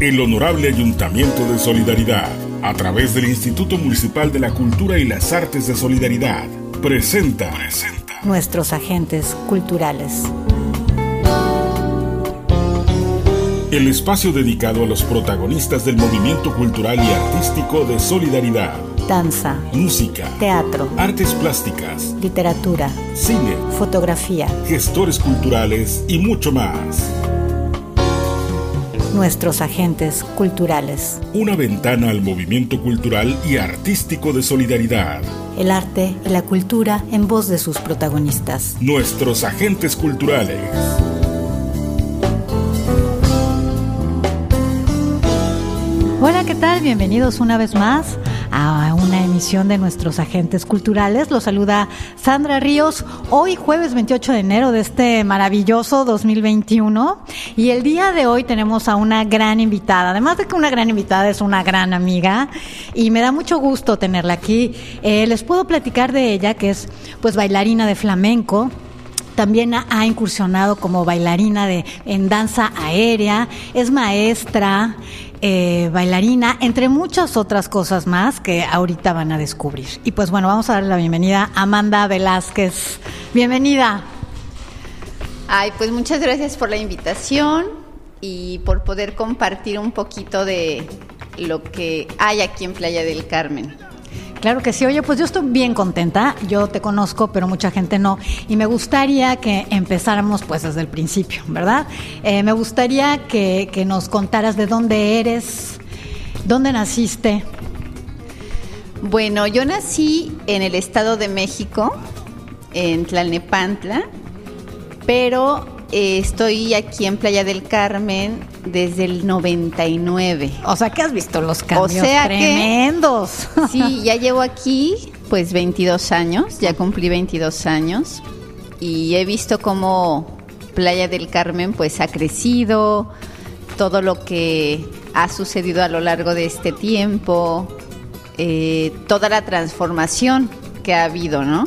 El Honorable Ayuntamiento de Solidaridad, a través del Instituto Municipal de la Cultura y las Artes de Solidaridad, presenta, nuestros agentes culturales. El espacio dedicado a los protagonistas del movimiento cultural y artístico de Solidaridad. Danza, música, teatro, artes plásticas, literatura, cine, fotografía, gestores culturales y mucho más nuestros agentes culturales. Una ventana al movimiento cultural y artístico de solidaridad. El arte y la cultura en voz de sus protagonistas. Nuestros agentes culturales. Hola, ¿qué tal? Bienvenidos una vez más a una emisión de nuestros agentes culturales. Los saluda Sandra Ríos, hoy jueves 28 de enero de este maravilloso 2021. Y el día de hoy tenemos a una gran invitada, además de que una gran invitada es una gran amiga y me da mucho gusto tenerla aquí. Eh, les puedo platicar de ella, que es pues bailarina de flamenco también ha, incursionado como bailarina de, en danza aérea, es maestra, eh, bailarina, entre muchas otras cosas más que ahorita van a descubrir. Y pues bueno, vamos a darle la bienvenida a Amanda Velázquez. Bienvenida. Ay, pues muchas gracias por la invitación y por poder compartir un poquito de lo que hay aquí en Playa del Carmen. Claro que sí. Oye, pues yo estoy bien contenta. Yo te conozco, pero mucha gente no. Y me gustaría que empezáramos pues desde el principio, ¿verdad? Eh, me gustaría que, nos contaras de dónde eres, dónde naciste. Bueno, yo nací en el Estado de México, en Tlalnepantla, pero eh, estoy aquí en Playa del Carmen desde el 99. O sea que has visto los cambios tremendos. sí, ya llevo aquí pues 22 años, ya cumplí 22 años y he visto cómo Playa del Carmen pues ha crecido, todo lo que ha sucedido a lo largo de este tiempo, eh, toda la transformación que ha habido, ¿no?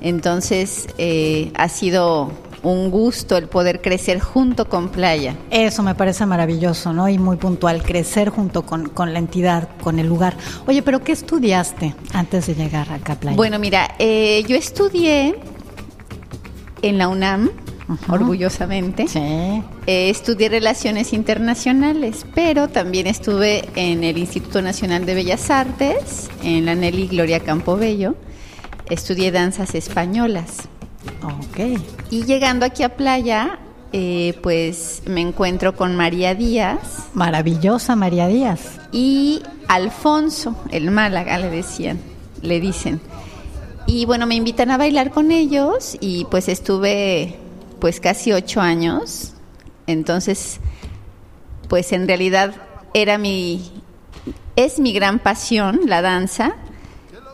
Entonces eh, ha sido un gusto el poder crecer junto con Playa. Eso me parece maravilloso, ¿no? Y muy puntual, crecer junto con, la entidad, con el lugar. Oye, pero ¿qué estudiaste antes de llegar acá a Playa? Bueno, mira, eh, yo estudié en la UNAM, orgullosamente. Sí. Eh, estudié Relaciones Internacionales, pero también estuve en el Instituto Nacional de Bellas Artes, en la Nelly Gloria Campobello. Estudié danzas españolas. Ok. Y llegando aquí a playa, eh, pues me encuentro con María Díaz. Maravillosa María Díaz. Y Alfonso, el Málaga, le decían, le dicen. Y bueno, me invitan a bailar con ellos y pues estuve pues casi ocho años. Entonces, pues en realidad era mi, es mi gran pasión, la danza.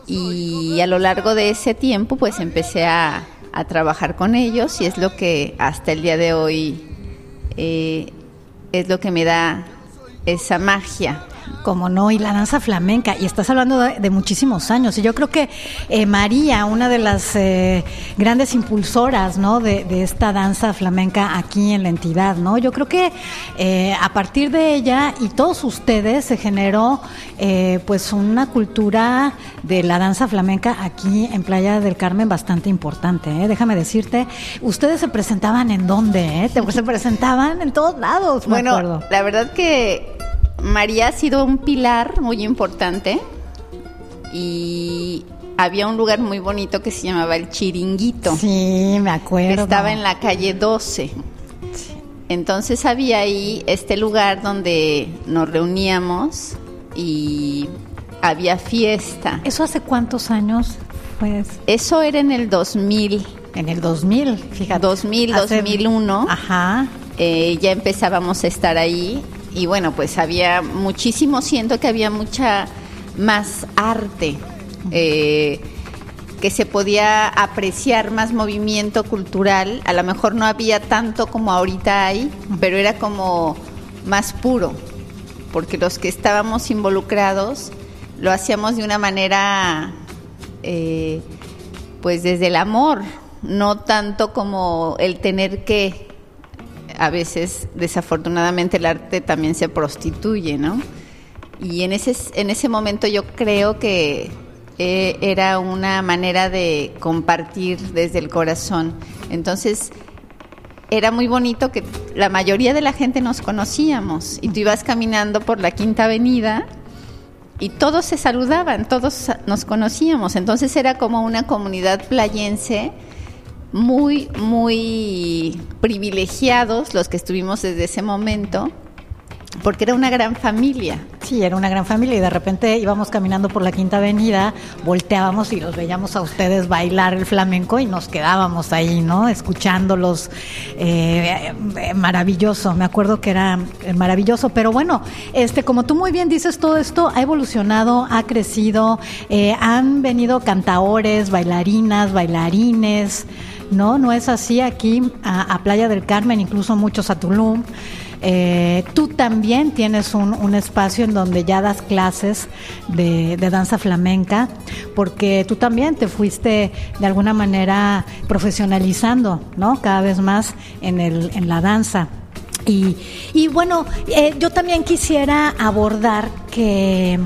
Y a lo largo de ese tiempo pues empecé a, a trabajar con ellos y es lo que hasta el día de hoy eh, es lo que me da esa magia como no, y la danza flamenca, y estás hablando de, muchísimos años, y yo creo que eh, María, una de las eh, grandes impulsoras, ¿no? De, esta danza flamenca aquí en la entidad, ¿no? Yo creo que eh, a partir de ella y todos ustedes se generó, pues, una cultura de la danza flamenca aquí en Playa del Carmen bastante importante, Déjame decirte, ustedes se presentaban en dónde, Se presentaban en todos lados, bueno, la verdad que María ha sido un pilar muy importante y había un lugar muy bonito que se llamaba el Chiringuito. Sí, me acuerdo. estaba en la calle 12. Entonces había ahí este lugar donde nos reuníamos y había fiesta. ¿Eso hace cuántos años? Pues eso era en el 2000. En el 2000, fíjate. 2000, 2001. Ajá. Eh, ya empezábamos a estar ahí y bueno, pues había muchísimo, siento que había mucha más arte, eh, que se podía apreciar más movimiento cultural, a lo mejor no había tanto como ahorita hay, pero era como más puro, porque los que estábamos involucrados lo hacíamos de una manera, eh, pues desde el amor, no tanto como el tener que a veces desafortunadamente el arte también se prostituye, ¿no? Y en ese, en ese momento yo creo que eh, era una manera de compartir desde el corazón. Entonces, era muy bonito que la mayoría de la gente nos conocíamos y tú ibas caminando por la Quinta Avenida y todos se saludaban, todos nos conocíamos. Entonces era como una comunidad playense muy, muy privilegiados los que estuvimos desde ese momento porque era una gran familia. Sí, era una gran familia y de repente íbamos caminando por la Quinta Avenida, volteábamos y los veíamos a ustedes bailar el flamenco y nos quedábamos ahí, ¿no? Escuchándolos. Eh, eh, maravilloso, me acuerdo que era eh, maravilloso, pero bueno, este, como tú muy bien dices, todo esto ha evolucionado, ha crecido, han venido cantaores, bailarinas, bailarines, ¿no? No es así aquí a, Playa del Carmen, incluso muchos a Tulum. Eh, tú también tienes un, espacio en donde ya das clases de, danza flamenca, porque tú también te fuiste de alguna manera profesionalizando, ¿no? Cada vez más en, el, en la danza. Y, bueno, eh, yo también quisiera abordar que,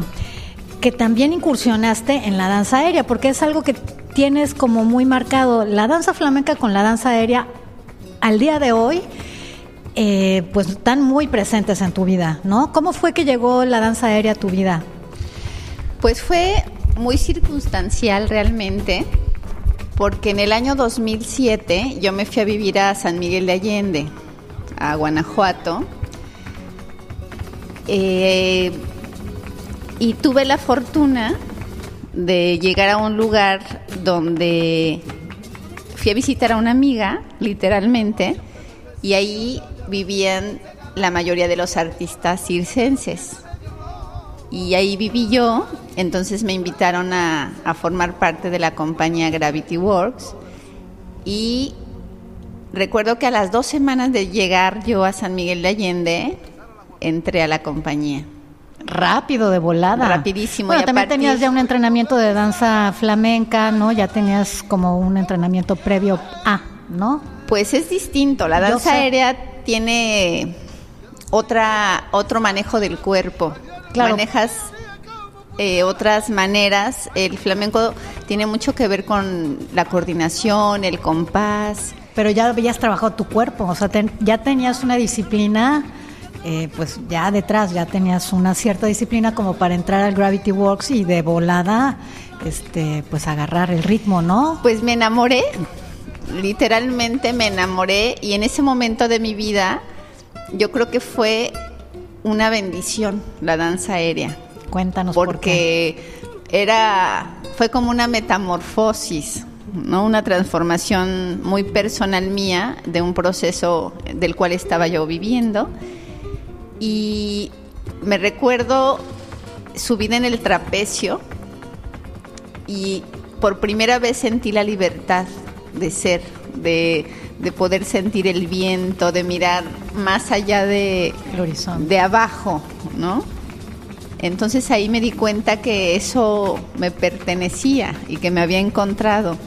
que también incursionaste en la danza aérea, porque es algo que tienes como muy marcado, la danza flamenca con la danza aérea al día de hoy eh, pues están muy presentes en tu vida, ¿no? ¿Cómo fue que llegó la danza aérea a tu vida? Pues fue muy circunstancial realmente, porque en el año 2007 yo me fui a vivir a San Miguel de Allende, a Guanajuato, eh, y tuve la fortuna de llegar a un lugar donde fui a visitar a una amiga, literalmente, y ahí vivían la mayoría de los artistas circenses. Y ahí viví yo, entonces me invitaron a, formar parte de la compañía Gravity Works. Y recuerdo que a las dos semanas de llegar yo a San Miguel de Allende, entré a la compañía. Rápido, de volada. Rapidísimo. Bueno, también tenías ya un entrenamiento de danza flamenca, ¿no? Ya tenías como un entrenamiento previo a, ¿no? Pues es distinto. La danza aérea tiene otra otro manejo del cuerpo. Manejas eh, otras maneras. El flamenco tiene mucho que ver con la coordinación, el compás. Pero ya habías trabajado tu cuerpo, o sea, ya tenías una disciplina, eh, pues ya detrás, ya tenías una cierta disciplina como para entrar al Gravity Works y de volada, este, pues agarrar el ritmo, ¿no? Pues me enamoré literalmente me enamoré y en ese momento de mi vida yo creo que fue una bendición la danza aérea. Cuéntanos porque por qué. era fue como una metamorfosis, ¿no? Una transformación muy personal mía de un proceso del cual estaba yo viviendo y me recuerdo subida en el trapecio y por primera vez sentí la libertad de ser, de, poder sentir el viento, de mirar más allá de, de abajo, ¿no? Entonces ahí me di cuenta que eso me pertenecía y que me había encontrado.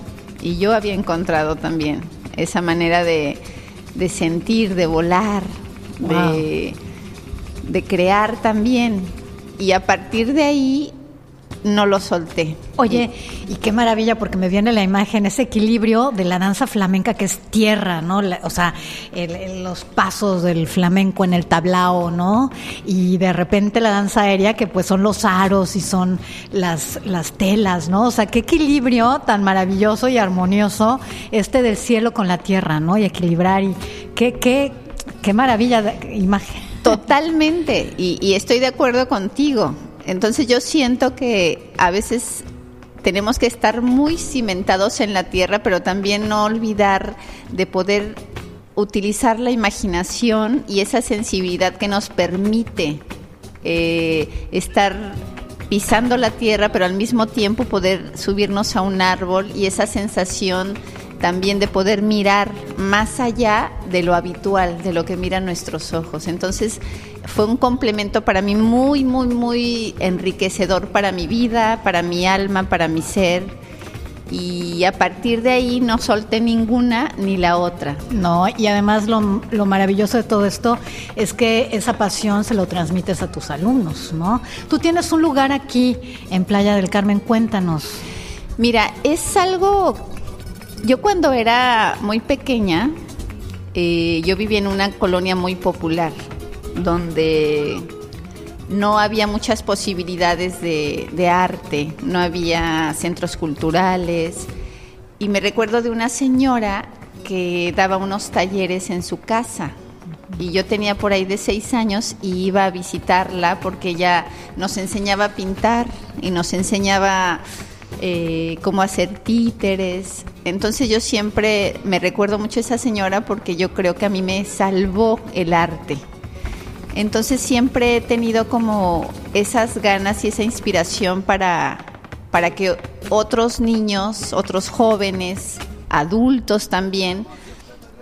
Y yo había encontrado también esa manera de, sentir, de volar, de, de crear también. Y a partir de ahí no lo solté. Oye, y qué maravilla porque me viene la imagen, ese equilibrio de la danza flamenca que es tierra, ¿no? o sea, los pasos del flamenco en el tablao, ¿no? Y de repente la danza aérea que pues son los aros y son las, las telas, ¿no? O sea, qué equilibrio tan maravilloso y armonioso este del cielo con la tierra, ¿no? Y equilibrar y qué, qué, qué maravilla de imagen. Totalmente, y, estoy de acuerdo contigo. Entonces yo siento que a veces tenemos que estar muy cimentados en la tierra, pero también no olvidar de poder utilizar la imaginación y esa sensibilidad que nos permite eh, estar pisando la tierra, pero al mismo tiempo poder subirnos a un árbol y esa sensación también de poder mirar más allá de lo habitual, de lo que miran nuestros ojos. Entonces fue un complemento para mí muy, muy, muy enriquecedor para mi vida, para mi alma, para mi ser. y a partir de ahí no solté ninguna ni la otra. No, y además lo, lo, maravilloso de todo esto es que esa pasión se lo transmites a tus alumnos, ¿no? Tú tienes un lugar aquí en Playa del Carmen, cuéntanos. Mira, es algo, yo cuando era muy pequeña, eh, yo vivía en una colonia muy popular, donde no había muchas posibilidades de, arte, no había centros culturales. Y me recuerdo de una señora que daba unos talleres en su casa. Y yo tenía por ahí de seis años y iba a visitarla porque ella nos enseñaba a pintar y nos enseñaba eh, cómo hacer títeres. Entonces yo siempre me recuerdo mucho a esa señora porque yo creo que a mí me salvó el arte. Entonces siempre he tenido como esas ganas y esa inspiración para, para que otros niños, otros jóvenes, adultos también,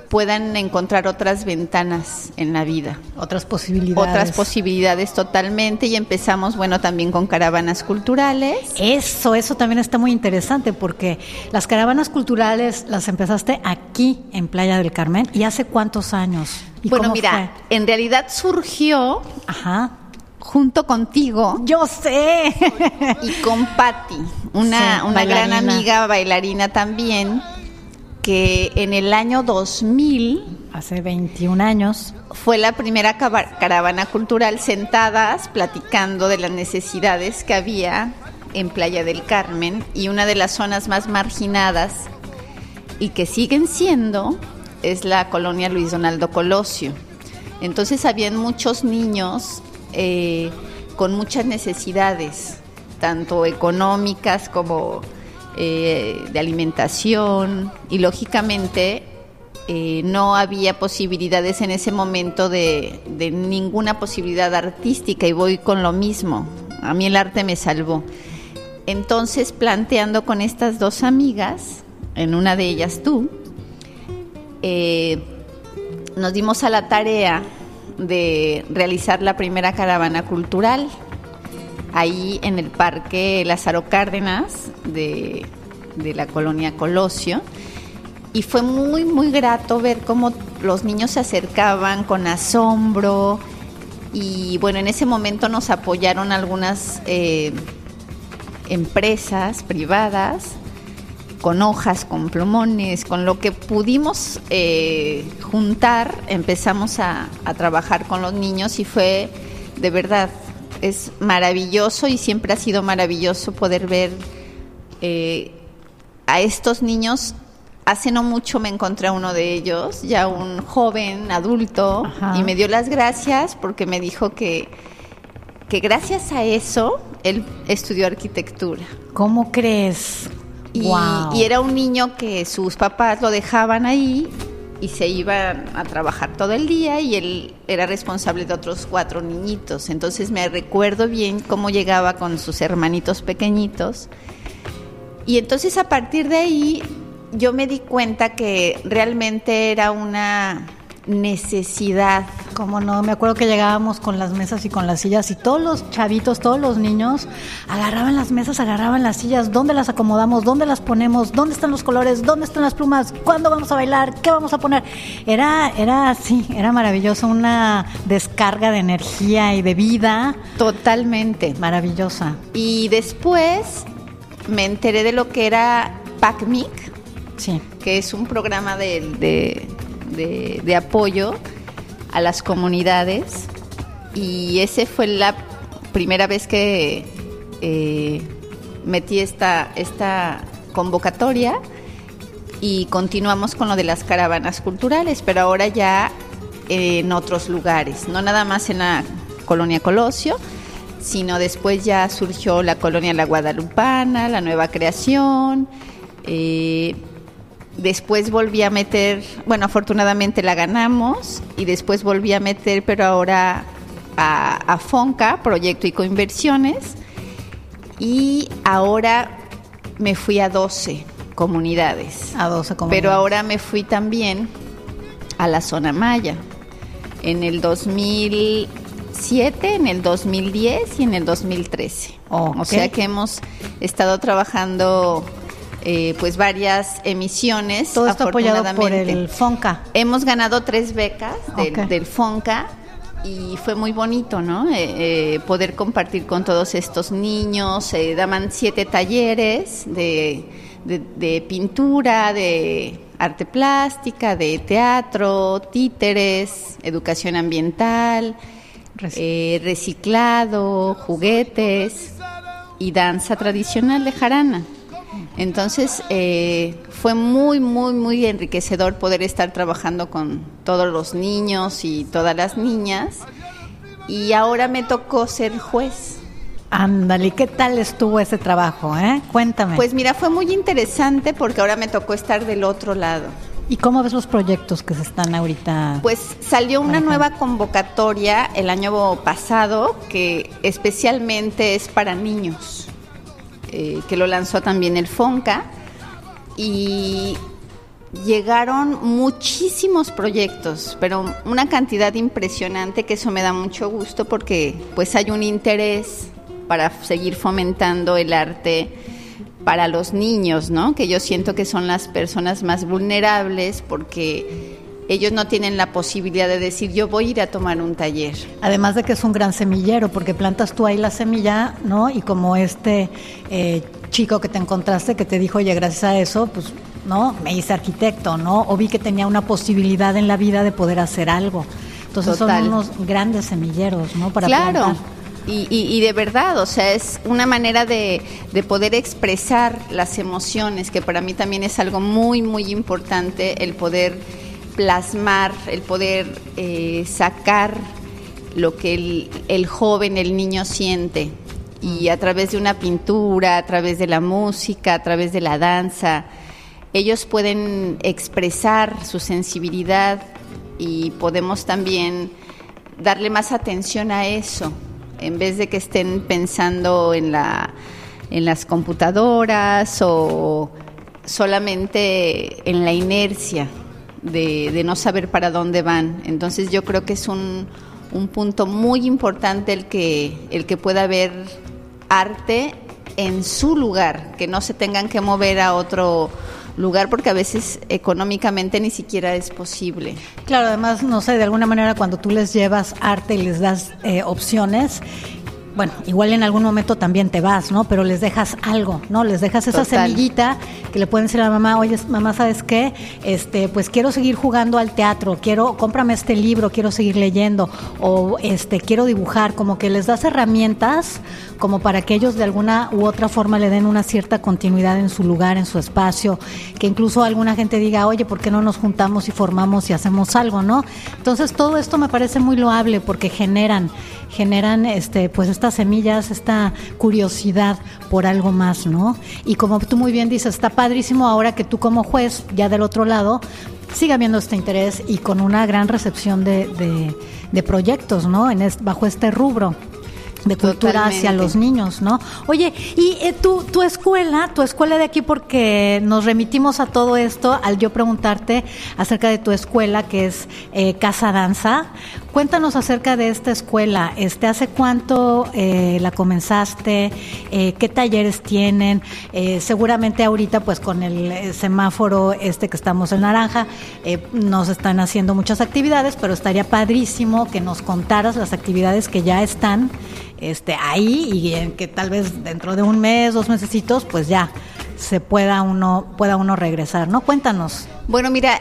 puedan encontrar otras ventanas en la vida. Otras posibilidades. Otras posibilidades totalmente. Y empezamos, bueno, también con caravanas culturales. Eso, eso también está muy interesante porque las caravanas culturales las empezaste aquí en Playa del Carmen. ¿Y hace cuántos años? bueno, mira, en realidad surgió Ajá. junto contigo. Yo sé. Y con Patti, una, una gran amiga bailarina también, que en el año 2000, hace 21 años, fue la primera caravana cultural sentadas platicando de las necesidades que había en Playa del Carmen y una de las zonas más marginadas y que siguen siendo es la colonia Luis Donaldo Colosio. Entonces habían muchos niños eh, con muchas necesidades, tanto económicas como eh, de alimentación y lógicamente eh, no había posibilidades en ese momento de, ninguna posibilidad artística y voy con lo mismo. A mí el arte me salvó. Entonces planteando con estas dos amigas, en una de ellas tú, eh, nos dimos a la tarea de realizar la primera caravana cultural ahí en el Parque Lázaro Cárdenas de, de la colonia Colosio. Y fue muy, muy grato ver cómo los niños se acercaban con asombro. Y bueno, en ese momento nos apoyaron algunas eh, empresas privadas con hojas, con plumones, con lo que pudimos eh, juntar, empezamos a, trabajar con los niños y fue de verdad, es maravilloso y siempre ha sido maravilloso poder ver eh, a estos niños. Hace no mucho me encontré a uno de ellos, ya un joven adulto, y me dio las gracias porque me dijo que, que gracias a eso él estudió arquitectura. ¿Cómo crees? Y, era un niño que sus papás lo dejaban ahí y se iban a trabajar todo el día y él era responsable de otros cuatro niñitos. Entonces me recuerdo bien cómo llegaba con sus hermanitos pequeñitos. Y entonces a partir de ahí yo me di cuenta que realmente era una necesidad. Como no, me acuerdo que llegábamos con las mesas y con las sillas y todos los chavitos, todos los niños agarraban las mesas, agarraban las sillas, ¿dónde las acomodamos? ¿Dónde las ponemos? ¿Dónde están los colores? ¿Dónde están las plumas? ¿Cuándo vamos a bailar? ¿Qué vamos a poner? Era, era, sí, era maravilloso, una descarga de energía y de vida. Totalmente. Maravillosa. Y después me enteré de lo que era PACMIC, sí. que es un programa de de, apoyo a las comunidades y ese fue la primera vez que eh, metí esta, esta convocatoria y continuamos con lo de las caravanas culturales, pero ahora ya en otros lugares, no nada más en la colonia Colosio, sino después ya surgió la colonia La Guadalupana, la nueva creación. Eh, Después volví a meter, bueno, afortunadamente la ganamos y después volví a meter, pero ahora a, FONCA, Proyecto y Coinversiones, y ahora me fui a 12 comunidades. A 12 comunidades. Pero ahora me fui también a la zona maya. En el 2007, en el 2010 y en el 2013. o sea que hemos estado trabajando eh, pues varias emisiones. Todo esto apoyado por el FONCA. Hemos ganado tres becas del, FONCA y fue muy bonito, ¿no? Eh, eh, poder compartir con todos estos niños. daban siete talleres de, de, pintura, de arte plástica, de teatro, títeres, educación ambiental, reciclado, juguetes y danza tradicional de jarana. Entonces eh, fue muy, muy, muy enriquecedor poder estar trabajando con todos los niños y todas las niñas. Y ahora me tocó ser juez. Ándale, ¿qué tal estuvo ese trabajo? Eh? Cuéntame. Pues mira, fue muy interesante porque ahora me tocó estar del otro lado. ¿Y cómo ves los proyectos que se están ahorita? Pues salió una nueva convocatoria el año pasado que especialmente es para niños, eh, que lo lanzó también el FONCA y llegaron muchísimos proyectos, pero una cantidad impresionante que eso me da mucho gusto porque pues hay un interés para seguir fomentando el arte para los niños, ¿no? Que yo siento que son las personas más vulnerables porque ellos no tienen la posibilidad de decir yo voy a ir a tomar un taller. Además de que es un gran semillero porque plantas tú ahí la semilla, ¿no? Y como este eh, chico que te encontraste que te dijo, oye, gracias a eso, pues, ¿no? Me hice arquitecto, ¿no? O vi que tenía una posibilidad en la vida de poder hacer algo. Entonces son unos grandes semilleros, ¿no? Para claro. Y, de verdad, o sea, es una manera de, poder expresar las emociones, que para mí también es algo muy, muy importante, el poder plasmar, el poder eh, sacar lo que el, el, joven, el niño siente. Y a través de una pintura, a través de la música, a través de la danza, ellos pueden expresar su sensibilidad y podemos también darle más atención a eso. En vez de que estén pensando en, la, en las computadoras o solamente en la inercia de, no saber para dónde van. Entonces yo creo que es un, un punto muy importante el que, el que pueda haber arte en su lugar, que no se tengan que mover a otro lugar porque a veces económicamente ni siquiera es posible. Claro, además, no sé, de alguna manera cuando tú les llevas arte y les das eh, opciones, bueno, igual en algún momento también te vas, ¿no? Pero les dejas algo, ¿no? Les dejas esa semillita que le pueden decir a la mamá, oye, mamá, ¿sabes qué? Este, pues quiero seguir jugando al teatro, quiero, cómprame este libro, quiero seguir leyendo, o este, quiero dibujar, como que les das herramientas como para que ellos de alguna u otra forma le den una cierta continuidad en su lugar, en su espacio, que incluso alguna gente diga, oye, ¿por qué no nos juntamos y formamos y hacemos algo, no? Entonces todo esto me parece muy loable porque generan, generan este, pues esta semillas, esta curiosidad por algo más, ¿no? Y como tú muy bien dices, está padrísimo ahora que tú como juez, ya del otro lado, siga habiendo este interés y con una gran recepción de, de, proyectos, ¿no? En bajo este rubro de cultura hacia los niños, ¿no? Oye, y eh, tu, tu escuela, tu escuela de aquí, porque nos remitimos a todo esto al yo preguntarte acerca de tu escuela, que es eh, Casa Danza. Cuéntanos acerca de esta escuela. Este, ¿Hace cuánto eh, la comenzaste? ¿Qué talleres tienen? seguramente ahorita, pues con el semáforo este que estamos en naranja, nos están haciendo muchas actividades, pero estaría padrísimo que nos contaras las actividades que ya están este, ahí y en que tal vez dentro de un mes, dos mesecitos, pues ya se pueda uno, pueda uno regresar, ¿no? Cuéntanos. Bueno, mira,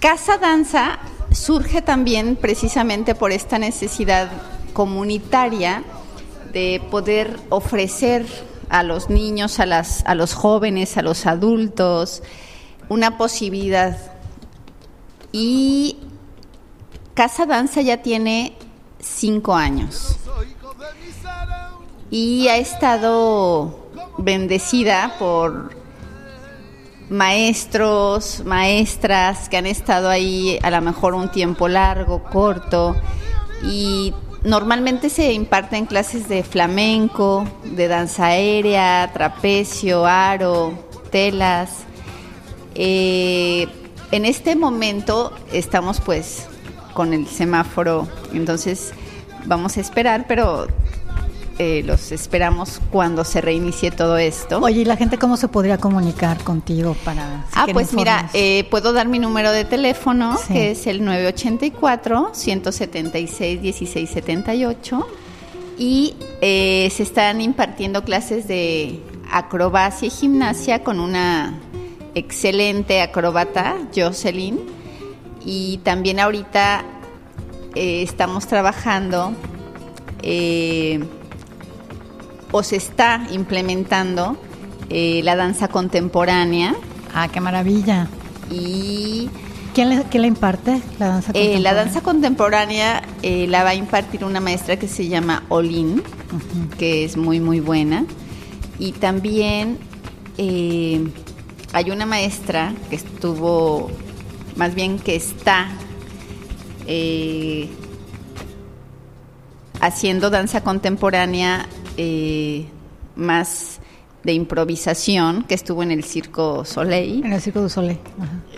Casa Danza surge también precisamente por esta necesidad comunitaria de poder ofrecer a los niños, a, las, a los jóvenes, a los adultos, una posibilidad. Y Casa Danza ya tiene cinco años y ha estado bendecida por maestros, maestras que han estado ahí a lo mejor un tiempo largo, corto y normalmente se imparten clases de flamenco, de danza aérea, trapecio, aro, telas. Eh, en este momento estamos pues con el semáforo, entonces vamos a esperar, pero eh, los esperamos cuando se reinicie todo esto. Oye, ¿y la gente cómo se podría comunicar contigo para... ah, pues mira, eh, puedo dar mi número de teléfono, que es el 984-176-1678. Y eh, se están impartiendo clases de acrobacia y gimnasia con una excelente acróbata, Jocelyn. Y también ahorita estamos trabajando o se está implementando eh, la danza contemporánea. Ah, qué maravilla. Y ¿Quién le, imparte la danza contemporánea? Eh, la danza contemporánea eh, la va a impartir una maestra que se llama Olin, que es muy, muy buena. Y también hay una maestra que estuvo, más bien que está haciendo danza contemporánea eh, más de improvisación que estuvo en el Circo Soleil. En el Circo du Soleil.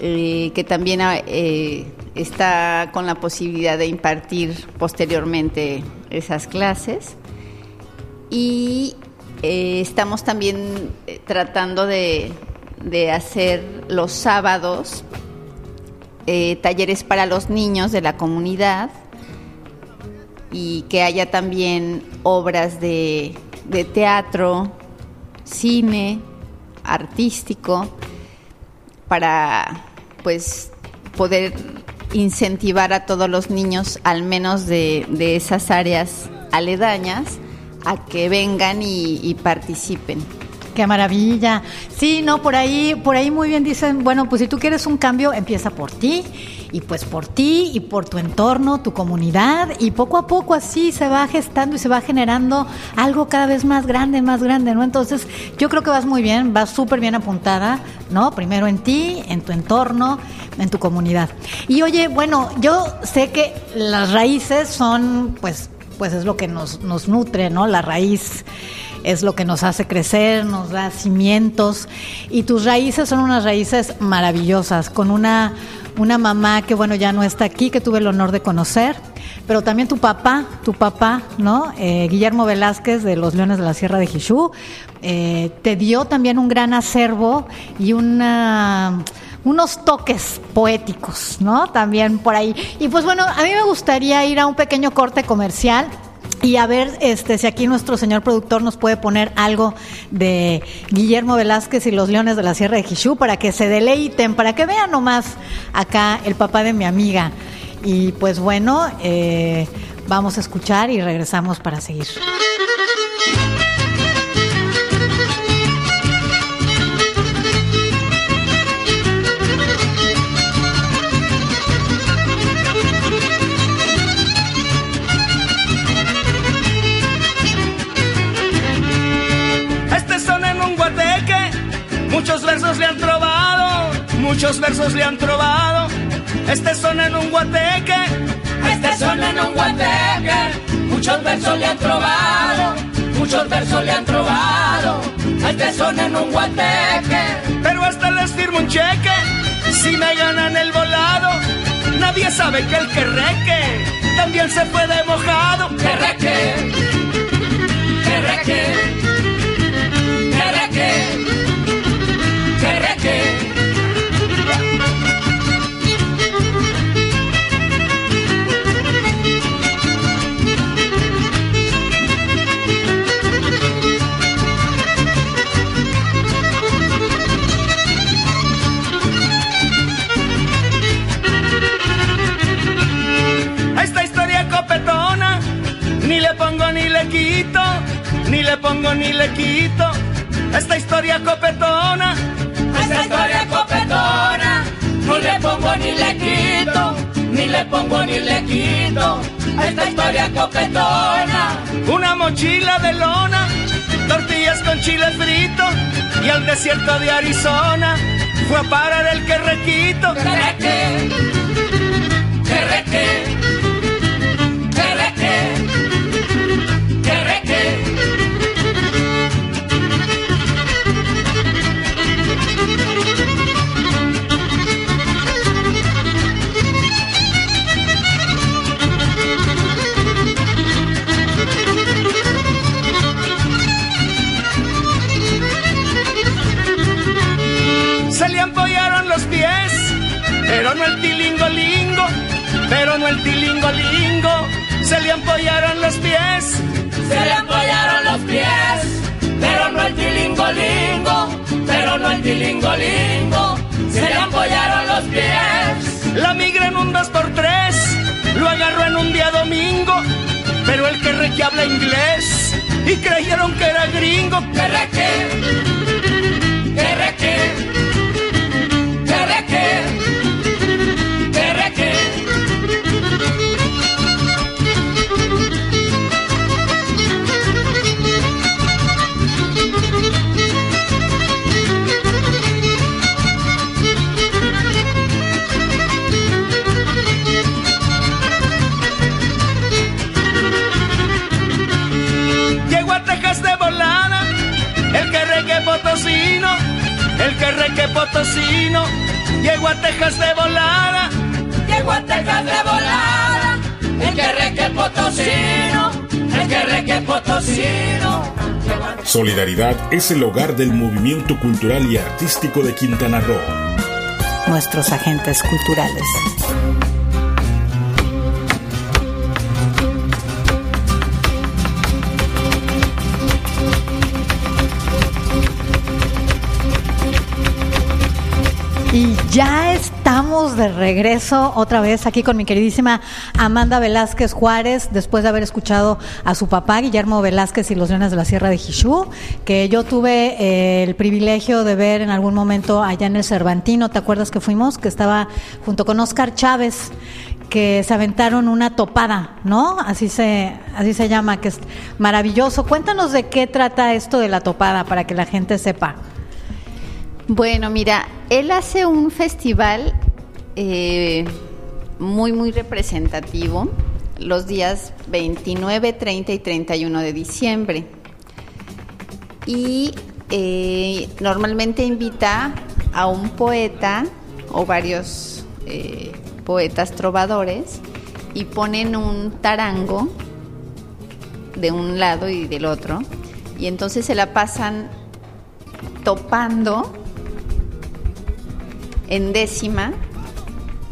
Eh, que también eh, está con la posibilidad de impartir posteriormente esas clases. Y estamos también tratando de, de, hacer los sábados talleres para los niños de la comunidad y que haya también obras de, teatro, cine, artístico, para pues poder incentivar a todos los niños, al menos de, esas áreas aledañas, a que vengan y, y participen. Qué maravilla. Sí, no, por ahí, por ahí muy bien dicen, bueno, pues si tú quieres un cambio, empieza por ti y pues por ti y por tu entorno, tu comunidad y poco a poco así se va gestando y se va generando algo cada vez más grande, más grande, ¿no? Entonces, yo creo que vas muy bien, vas súper bien apuntada, ¿no? Primero en ti, en tu entorno, en tu comunidad. Y oye, bueno, yo sé que las raíces son, pues, pues es lo que nos, nos nutre, ¿no? La raíz es lo que nos hace crecer, nos da cimientos y tus raíces son unas raíces maravillosas, con una, una mamá que bueno ya no está aquí, que tuve el honor de conocer, pero también tu papá, tu papá, ¿no? Eh, Guillermo Velázquez de los Leones de la Sierra de Jixú, eh, te dio también un gran acervo y una unos toques poéticos, ¿no? También por ahí. Y pues bueno, a mí me gustaría ir a un pequeño corte comercial y a ver este, si aquí nuestro señor productor nos puede poner algo de Guillermo Velázquez y los Leones de la Sierra de Jixú para que se deleiten, para que vean nomás acá el papá de mi amiga. Y pues bueno, eh, vamos a escuchar y regresamos para seguir. Muchos versos le han trovado. Este son en un guateque, este son en un guateque. Muchos versos le han trovado, muchos versos le han trovado. Este son en un guateque. Pero hasta les firmo un cheque, si me ganan el volado. Nadie sabe que el que reque también se puede mojado. Que reque, que reque. Ni le pongo ni le quito. Esta historia copetona, esta historia copetona, ni le pongo ni le quito, ni le pongo ni le quito. Esta historia copetona, una mochila de lona, tortillas con chile frito y al desierto de Arizona fue a parar el que requito. Que que no el tilingolingo, pero no el tilingolingo. Se le ampollaron los pies, se le ampollaron los pies, pero no el tilingolingo, pero no el tilingolingo. Se le ampollaron los pies. La migra en un dos por tres, lo agarró en un día domingo, pero el que reque habla inglés y creyeron que era gringo. Que reque, que reque. Texas de volada, llegó a Texas de volada, el que reque potosino, el que reque potosino. Solidaridad es el hogar del movimiento cultural y artístico de Quintana Roo. Nuestros agentes culturales. Y ya estamos de regreso otra vez aquí con mi queridísima Amanda Velázquez Juárez, después de haber escuchado a su papá Guillermo Velázquez y los Leones de la Sierra de Jixú, que yo tuve eh, el privilegio de ver en algún momento allá en el Cervantino, ¿te acuerdas que fuimos? Que estaba junto con Oscar Chávez que se aventaron una topada, ¿no? Así se, así se llama, que es maravilloso. Cuéntanos de qué trata esto de la topada para que la gente sepa. Bueno, mira, él hace un festival eh, muy, muy representativo los días 29, 30 y 31 de diciembre. Y eh, normalmente invita a un poeta o varios eh, poetas trovadores y ponen un tarango de un lado y del otro. Y entonces se la pasan topando en décima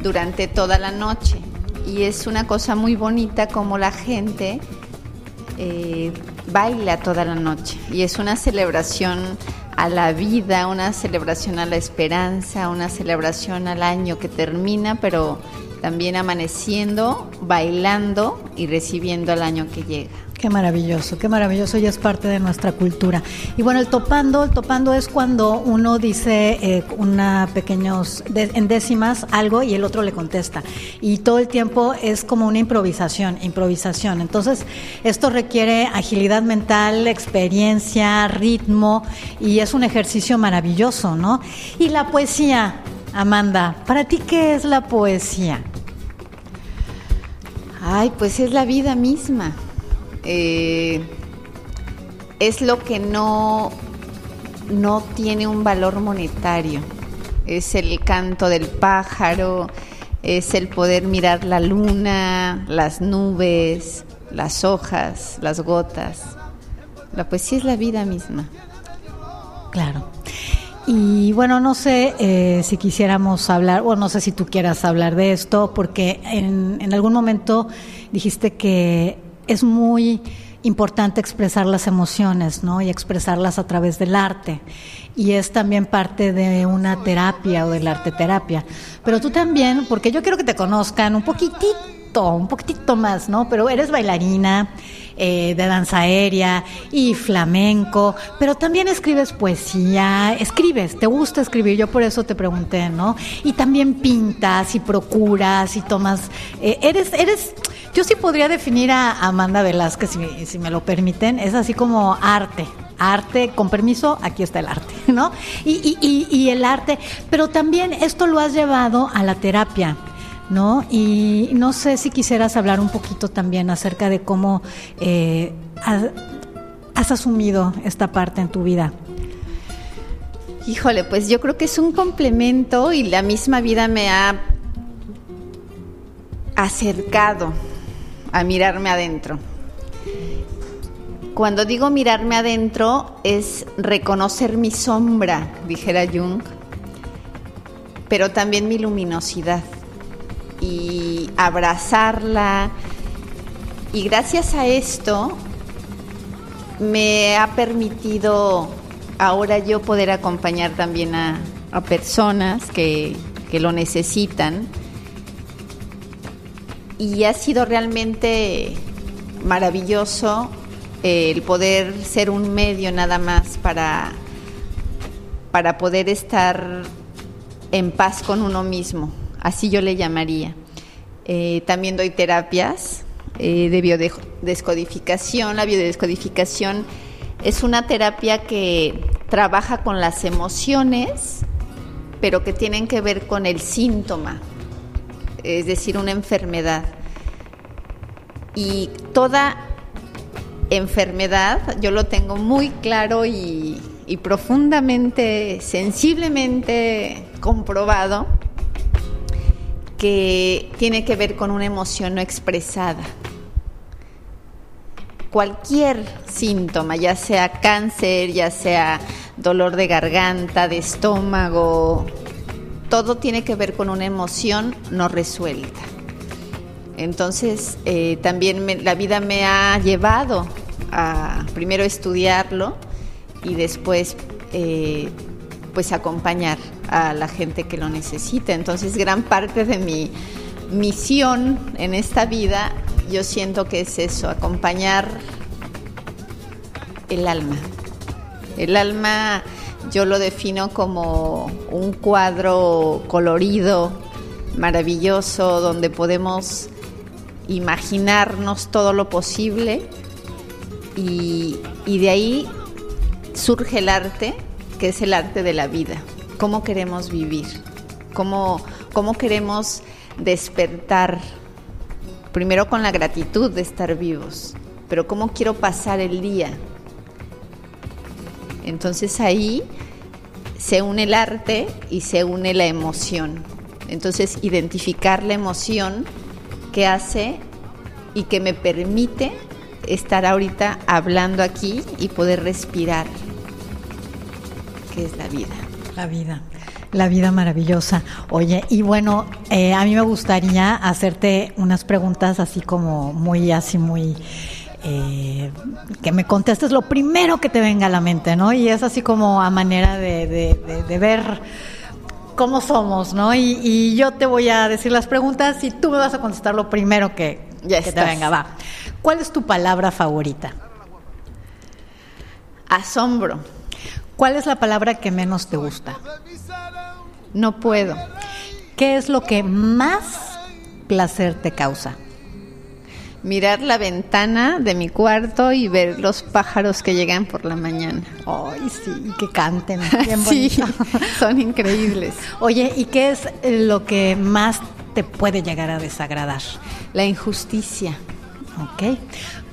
durante toda la noche. Y es una cosa muy bonita como la gente eh, baila toda la noche. Y es una celebración a la vida, una celebración a la esperanza, una celebración al año que termina, pero también amaneciendo, bailando y recibiendo el año que llega. Qué maravilloso, qué maravilloso y es parte de nuestra cultura. Y bueno, el topando, el topando es cuando uno dice eh, una pequeños en décimas algo y el otro le contesta. Y todo el tiempo es como una improvisación, improvisación. Entonces, esto requiere agilidad mental, experiencia, ritmo y es un ejercicio maravilloso, ¿no? Y la poesía, Amanda, ¿para ti qué es la poesía? Ay, pues es la vida misma eh, es lo que no, no tiene un valor monetario. Es el canto del pájaro, es el poder mirar la luna, las nubes, las hojas, las gotas. La poesía es la vida misma. Claro. Y bueno, no sé eh, si quisiéramos hablar, o no sé si tú quieras hablar de esto, porque en, en algún momento dijiste que es muy importante expresar las emociones, ¿no? Y expresarlas a través del arte. Y es también parte de una terapia o de la arte terapia. Pero tú también, porque yo quiero que te conozcan un poquitito, un poquitito más, ¿no? Pero eres bailarina, eh, de danza aérea y flamenco, pero también escribes poesía, escribes, te gusta escribir, yo por eso te pregunté, ¿no? Y también pintas y procuras y tomas, eh, eres, eres, yo sí podría definir a Amanda Velázquez, si, si me lo permiten, es así como arte, arte, con permiso, aquí está el arte, ¿no? Y, y, y, el arte, pero también esto lo has llevado a la terapia. ¿No? Y no sé si quisieras hablar un poquito también acerca de cómo eh, has, asumido esta parte en tu vida. Híjole, pues yo creo que es un complemento y la misma vida me ha acercado a mirarme adentro. Cuando digo mirarme adentro es reconocer mi sombra, dijera Jung, pero también mi luminosidad y abrazarla. Y gracias a esto me ha permitido ahora yo poder acompañar también a, a personas que, que lo necesitan. Y ha sido realmente maravilloso eh, el poder ser un medio nada más para, para poder estar en paz con uno mismo, así yo le llamaría. Eh, también doy terapias eh, de biodescodificación. La biodescodificación es una terapia que trabaja con las emociones, pero que tienen que ver con el síntoma, es decir, una enfermedad. Y toda enfermedad, yo lo tengo muy claro y, profundamente, sensiblemente comprobado, que tiene que ver con una emoción no expresada. Cualquier síntoma, ya sea cáncer, ya sea dolor de garganta, de estómago, todo tiene que ver con una emoción no resuelta. Entonces, eh, también la vida me ha llevado a primero estudiarlo y después eh, pues acompañar a la gente que lo necesita. Entonces, gran parte de mi misión en esta vida, yo siento que es eso, acompañar el alma. El alma yo lo defino como un cuadro colorido, maravilloso, donde podemos imaginarnos todo lo posible y, de ahí surge el arte, que es el arte de la vida. ¿Cómo queremos vivir? ¿Cómo, cómo queremos despertar? Primero con la gratitud de estar vivos, pero ¿cómo quiero pasar el día? Entonces ahí se une el arte y se une la emoción. Entonces identificar la emoción que hace y que me permite estar ahorita hablando aquí y poder respirar, que es la vida. La vida. La vida maravillosa. Oye, y bueno, eh, a mí me gustaría hacerte unas preguntas así como muy, así muy, eh, que me contestes lo primero que te venga a la mente, ¿no? Y es así como a manera de, de ver cómo somos, ¿no? Y, yo te voy a decir las preguntas y tú me vas a contestar lo primero que, ya te venga, va. ¿Cuál es tu palabra favorita? Asombro. ¿Cuál es la palabra que menos te gusta? No puedo. ¿Qué es lo que más placer te causa? mirar la ventana de mi cuarto y ver los pájaros que llegan por la mañana. Ay, sí, que canten. sí, son increíbles. Oye, ¿y qué es lo que más te puede llegar a desagradar? La injusticia. Ok.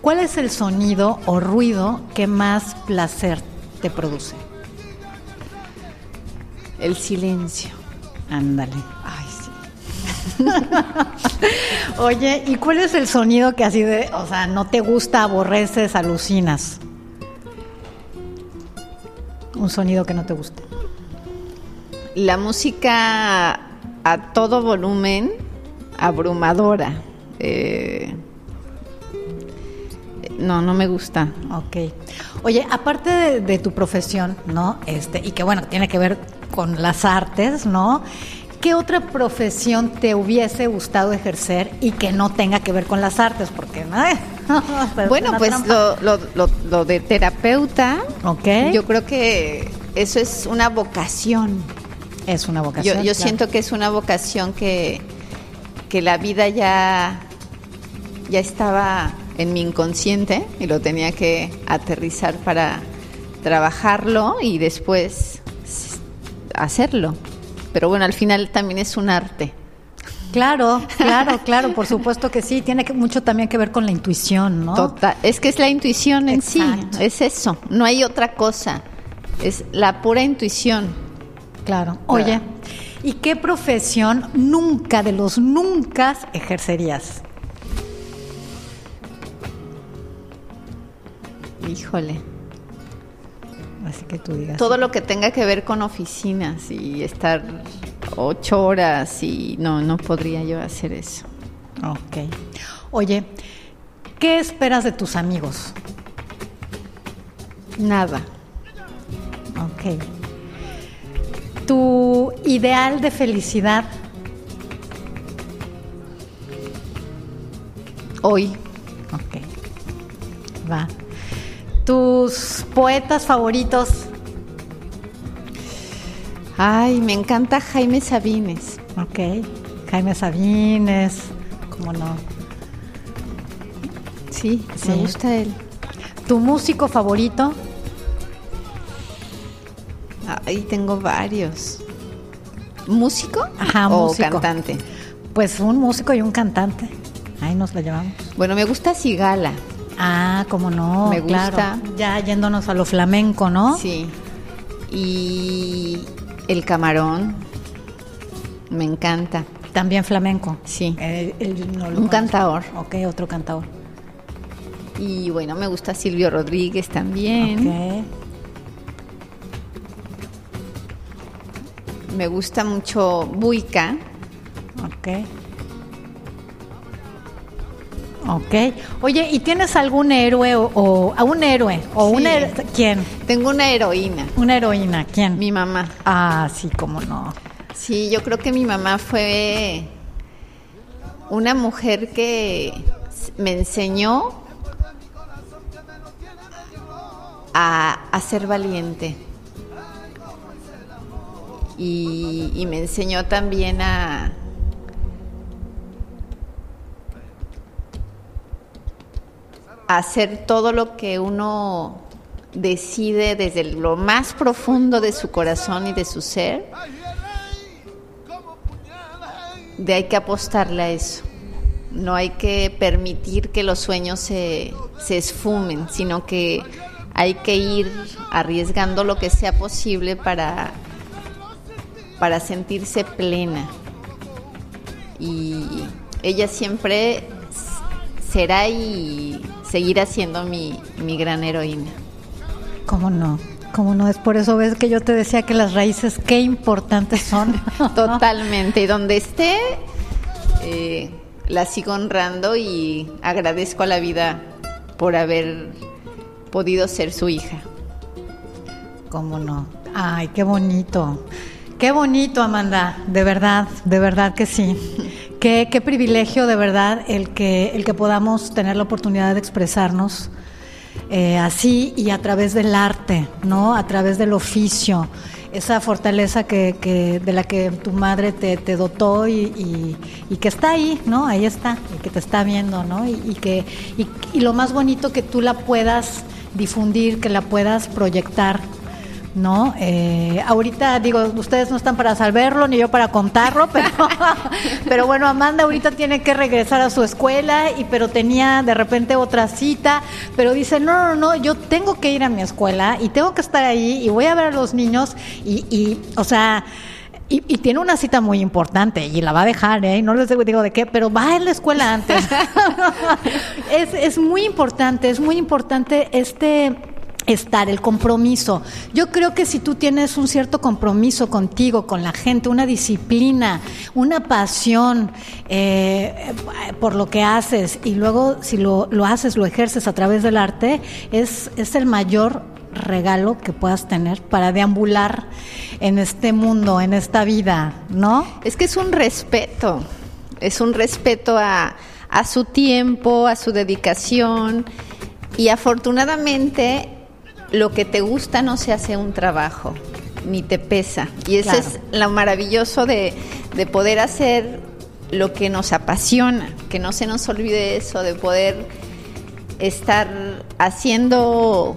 ¿Cuál es el sonido o ruido que más placer te produce? El silencio. Ándale. Oye, ¿y cuál es el sonido que así de, o sea, no te gusta, aborreces, alucinas? Un sonido que no te gusta. La música a todo volumen, abrumadora. Eh, no, no me gusta. Ok. Oye, aparte de, de, tu profesión, ¿no? Este, y que bueno, tiene que ver con las artes, ¿no? ¿qué otra profesión te hubiese gustado ejercer y que no tenga que ver con las artes? Porque, bueno, pues lo, lo, de terapeuta, okay. yo creo que eso es una vocación. Es una vocación. Yo, siento que es una vocación que, que la vida ya, ya estaba en mi inconsciente y lo tenía que aterrizar para trabajarlo y después hacerlo pero bueno, al final también es un arte. Claro, claro, claro, por supuesto que sí, tiene que, mucho también que ver con la intuición, ¿no? Total, es que es la intuición en sí, es eso, no hay otra cosa, es la pura intuición. Claro, oye, ¿y qué profesión nunca de los nunca ejercerías? Híjole. Así que tú digas. Todo lo que tenga que ver con oficinas y estar ocho horas y no, no podría yo hacer eso. Ok. Oye, ¿qué esperas de tus amigos? Nada. Ok. Tu ideal de felicidad Hoy. Ok. Va. Tus poetas favoritos. Ay, me encanta Jaime Sabines. Ok. Jaime Sabines. ¿Cómo no? Sí, Sí. me gusta él. Tu músico favorito. Ahí tengo varios. ¿Músico? Ajá, o músico. cantante. Pues un músico y un cantante. Ahí nos la llevamos. Bueno, me gusta Sigala. Ah, cómo no. Me gusta. claro. Ya yéndonos a lo flamenco, ¿no? Sí. Y el camarón. Me encanta. También flamenco. Sí. Eh, no Un cantador. Ok, otro cantador. Y bueno, me gusta Silvio Rodríguez también. Ok. Me gusta mucho Buica. Ok. Ok. Oye, ¿y tienes algún héroe o, o- a un héroe o Sí. un héroe? ¿Quién? Tengo una heroína, Una heroína. ¿Quién? mi mamá. Ah, sí, cómo no. Sí, yo creo que mi mamá fue una mujer que me enseñó a, a ser valiente. Y, y me enseñó también a, hacer todo lo que uno decide desde lo más profundo de su corazón y de su ser de hay que apostarle a eso. No hay que permitir que los sueños se, se esfumen, sino que hay que ir arriesgando lo que sea posible para, para sentirse plena. Y ella siempre será y seguirá siendo mi, mi gran heroína. ¿Cómo no? ¿Cómo no? Es por eso ves que yo te decía que las raíces qué importantes son. Totalmente. Y donde esté, eh, la sigo honrando y agradezco a la vida por haber podido ser su hija. ¿Cómo no? Ay, qué bonito. Qué bonito, Amanda. De verdad, de verdad que sí. Qué, privilegio, de verdad, el que, el que podamos tener la oportunidad de expresarnos eh, así y a través del arte, ¿no? A través del oficio. Esa fortaleza que, que- de la que tu madre te, te dotó y, y- que está ahí, ¿no? Ahí está, y que te está viendo, ¿no? Y, y que, y lo más bonito que tú la puedas difundir, que la puedas proyectar, ¿no? Eh, ahorita digo, ustedes no están para saberlo ni yo para contarlo, pero, pero bueno, Amanda ahorita tiene que regresar a su escuela y pero tenía de repente otra cita, pero dice, no, no, no, yo tengo que ir a mi escuela y tengo que estar ahí y voy a ver a los niños y, y o sea... Y, tiene una cita muy importante y la va a dejar, ¿eh? No les digo, digo de qué, pero va a la escuela antes. es, es muy importante, es muy importante este estar, el compromiso. Yo creo que si tú tienes un cierto compromiso contigo, con la gente, una disciplina, una pasión eh, por lo que haces y luego si lo, lo haces, lo ejerces a través del arte, es, es el mayor regalo que puedas tener para deambular en este mundo, en esta vida, ¿no? Es que es un respeto, es un respeto a, a su tiempo, a su dedicación y afortunadamente lo que te gusta no se hace un trabajo, ni te pesa. Y eso Claro. es lo maravilloso de, de poder hacer lo que nos apasiona, que no se nos olvide eso, de poder estar haciendo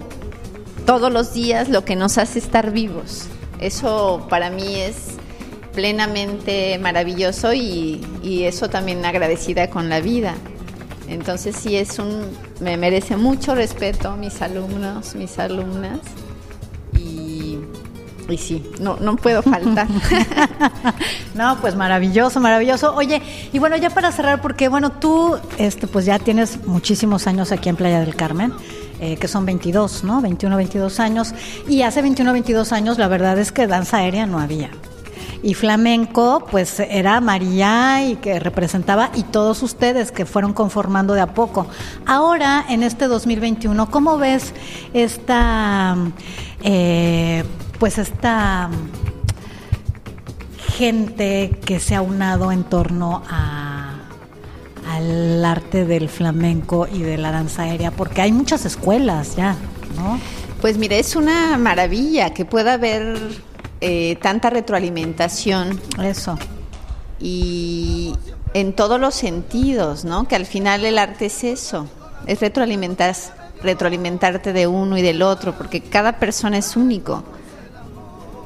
todos los días lo que nos hace estar vivos. Eso para mí es plenamente maravilloso y, y eso también agradecida con la vida. Entonces sí es un, me merece mucho respeto mis alumnos, mis alumnas y, y sí, no, no puedo faltar. No, pues maravilloso, maravilloso. Oye, y bueno, ya para cerrar, porque bueno, tú, este, pues ya tienes muchísimos años aquí en Playa del Carmen, eh, que son 22, ¿no? 21, 22 años. Y hace 21, 22 años, la verdad es que danza aérea no había. Y flamenco, pues era María y que representaba, y todos ustedes que fueron conformando de a poco. Ahora, en este 2021, ¿cómo ves esta, eh, pues esta gente que se ha unado en torno a, al arte del flamenco y de la danza aérea, porque hay muchas escuelas ya, ¿no? Pues mire, es una maravilla que pueda haber eh, tanta retroalimentación. Eso. Y en todos los sentidos, ¿no? Que al final el arte es eso, es retroalimentar, retroalimentarte de uno y del otro, porque cada persona es único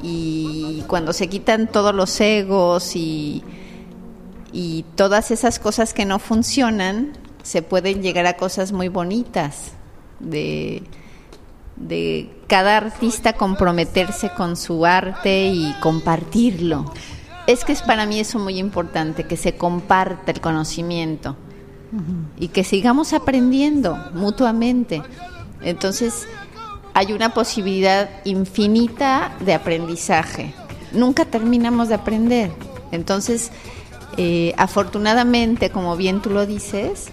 y cuando se quitan todos los egos y, y todas esas cosas que no funcionan, se pueden llegar a cosas muy bonitas de, de cada artista comprometerse con su arte y compartirlo. Es que es para mí eso muy importante, que se comparta el conocimiento y que sigamos aprendiendo mutuamente. Entonces, hay una posibilidad infinita de aprendizaje. Nunca terminamos de aprender. Entonces, eh, afortunadamente, como bien tú lo dices,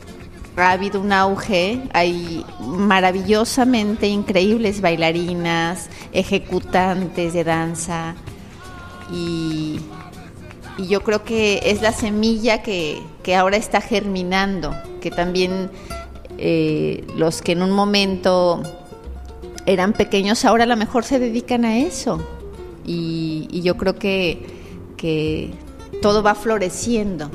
ha habido un auge, hay maravillosamente increíbles bailarinas, ejecutantes de danza y, yo creo que es la semilla que, ahora está germinando, que también eh, los que en un momento eran pequeños, ahora a lo mejor se dedican a eso. Y, yo creo que, que, todo va floreciendo.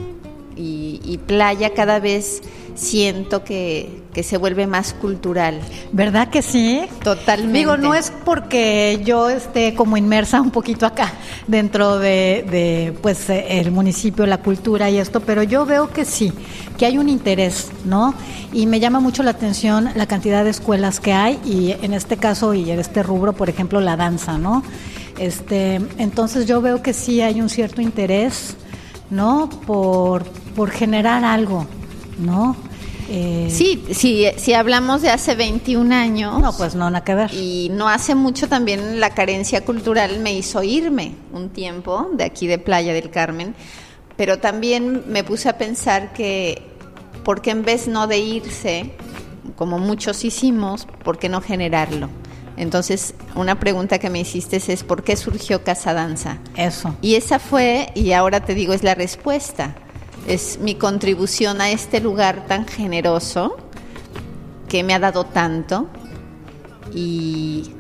Y, Playa cada vez siento que, se vuelve más cultural. ¿Verdad que sí? Totalmente. Digo, no es porque yo esté como inmersa un poquito acá dentro de, de, pues el municipio, la cultura y esto, pero yo veo que sí, que hay un interés, ¿no? Y me llama mucho la atención la cantidad de escuelas que hay y en este caso y en este rubro, por ejemplo, la danza, ¿no? Este, entonces yo veo que sí hay un cierto interés, ¿no? Por, por generar algo, ¿no? Eh, sí, sí, si hablamos de hace 21 años. No, pues no, nada que ver. Y no hace mucho también la carencia cultural me hizo irme un tiempo de aquí de Playa del Carmen, pero también me puse a pensar que, ¿por qué en vez no de irse, como muchos hicimos, ¿por qué no generarlo? Entonces, una pregunta que me hiciste es, ¿por qué surgió Casa Danza? Eso. Y esa fue, y ahora te digo, es la respuesta es mi contribución a este lugar tan generoso que me ha dado tanto y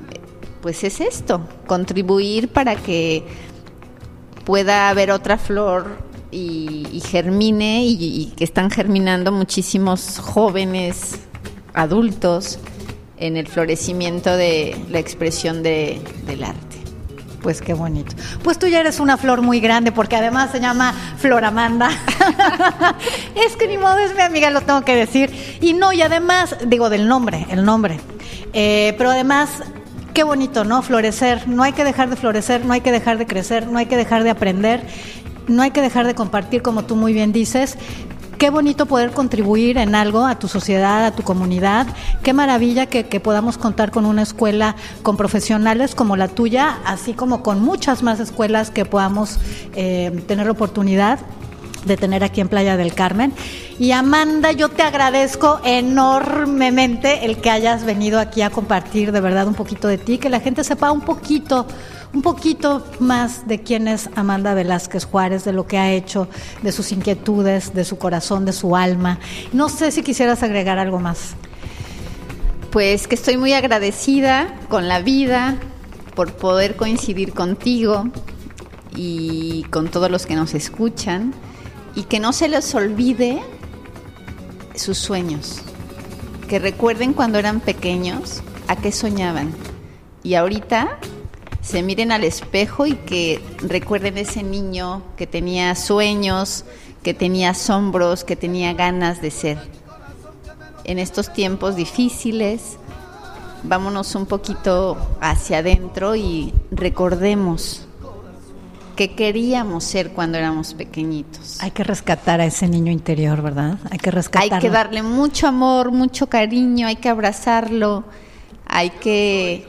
pues es esto, contribuir para que pueda haber otra flor y, germine y, que están germinando muchísimos jóvenes adultos en el florecimiento de la expresión de, del arte. Pues qué bonito. Pues tú ya eres una flor muy grande porque además se llama Floramanda. es que ni modo es mi amiga, lo tengo que decir. Y no, y además, digo del nombre, el nombre. Eh, pero además, qué bonito, ¿no? Florecer. No hay que dejar de florecer, no hay que dejar de crecer, no hay que dejar de aprender, no hay que dejar de compartir, como tú muy bien dices qué bonito poder contribuir en algo a tu sociedad, a tu comunidad. Qué maravilla que, podamos contar con una escuela con profesionales como la tuya, así como con muchas más escuelas que podamos eh, tener la oportunidad de tener aquí en Playa del Carmen. Y Amanda, yo te agradezco enormemente el que hayas venido aquí a compartir de verdad un poquito de ti, que la gente sepa un poquito un poquito más de quién es Amanda Velázquez Juárez, de lo que ha hecho, de sus inquietudes, de su corazón, de su alma. No sé si quisieras agregar algo más. Pues que estoy muy agradecida con la vida por poder coincidir contigo y con todos los que nos escuchan y que no se les olvide sus sueños, que recuerden cuando eran pequeños a qué soñaban y ahorita se miren al espejo y que recuerden ese niño que tenía sueños, que tenía asombros, que tenía ganas de ser. En estos tiempos difíciles, vámonos un poquito hacia adentro y recordemos qué queríamos ser cuando éramos pequeñitos. Hay que rescatar a ese niño interior, ¿verdad? Hay que rescatarlo. Hay que darle mucho amor, mucho cariño, hay que abrazarlo hay que,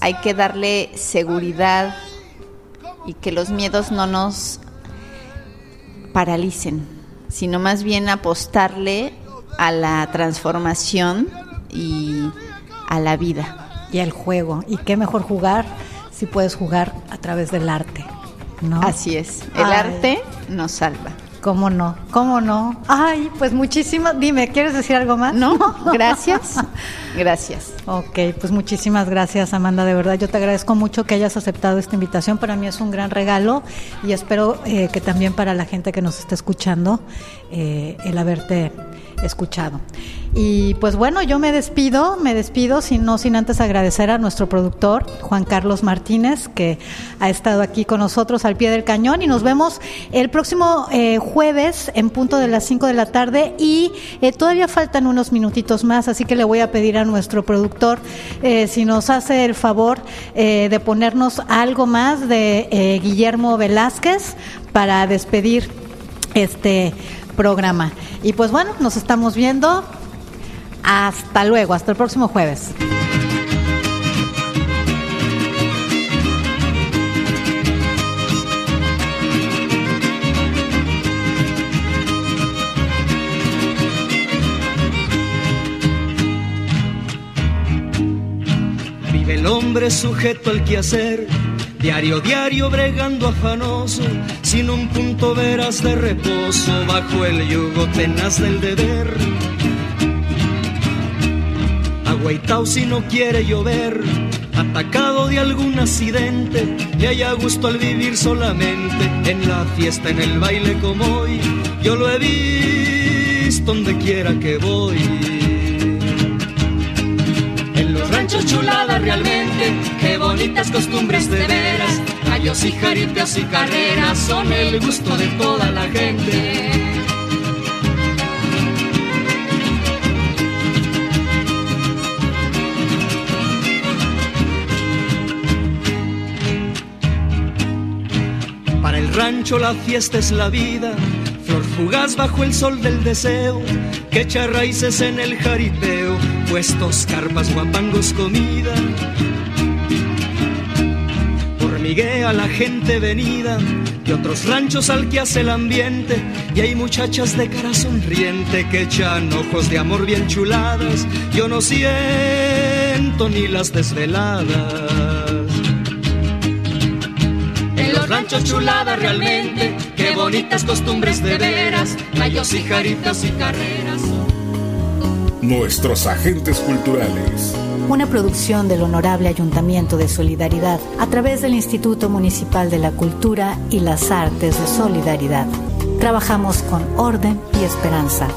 hay que darle seguridad y que los miedos no nos paralicen, sino más bien apostarle a la transformación y a la vida. Y al juego. ¿Y qué mejor jugar sí puedes jugar a través del arte, ¿no? Así es, el Ay. arte nos salva. ¿Cómo no? ¿Cómo no? Ay, pues muchísimas. Dime, ¿quieres decir algo más? No, gracias. Gracias. Ok, pues muchísimas gracias Amanda, de verdad yo te agradezco mucho que hayas aceptado esta invitación, para mí es un gran regalo y espero eh, que también para la gente que nos está escuchando eh, el haberte escuchado. Y pues bueno, yo me despido, me despido, sin, no sin antes agradecer a nuestro productor Juan Carlos Martínez, que ha estado aquí con nosotros al pie del cañón y nos vemos el próximo eh, jueves en punto de las 5 de la tarde y todavía faltan unos minutitos más, así que le voy a pedir a nuestro productor eh, si nos hace el favor eh, de ponernos algo más de eh, Guillermo Velázquez para despedir este programa. Y pues bueno, nos estamos viendo. Hasta luego, hasta el próximo jueves. Hombre sujeto al quehacer, diario, diario bregando afanoso, sin un punto veras de reposo, bajo el yugo tenaz del deber. Agüitao si no quiere llover, atacado de algún accidente, le haya gusto al vivir solamente, en la fiesta, en el baile como hoy, yo lo he visto donde quiera que voy. En los ranchos chulada realmente, qué bonitas costumbres de veras. Gallos y jaripeos y carreras son el gusto de toda la gente. Para el rancho la fiesta es la vida, flor fugaz bajo el sol del deseo, que echa raíces en el jaripeo, puestos carpas, guapangos, comida. Hormiguea la gente venida de otros ranchos al que hace el ambiente, y hay muchachas de cara sonriente que echan ojos de amor bien chuladas. Yo no siento ni las desveladas. En los ranchos chulada realmente, qué bonitas costumbres de veras, gallos y jaritas y carreras. Nuestros agentes culturales. Una producción del Honorable Ayuntamiento de Solidaridad a través del Instituto Municipal de la Cultura y las Artes de Solidaridad. Trabajamos con orden y esperanza.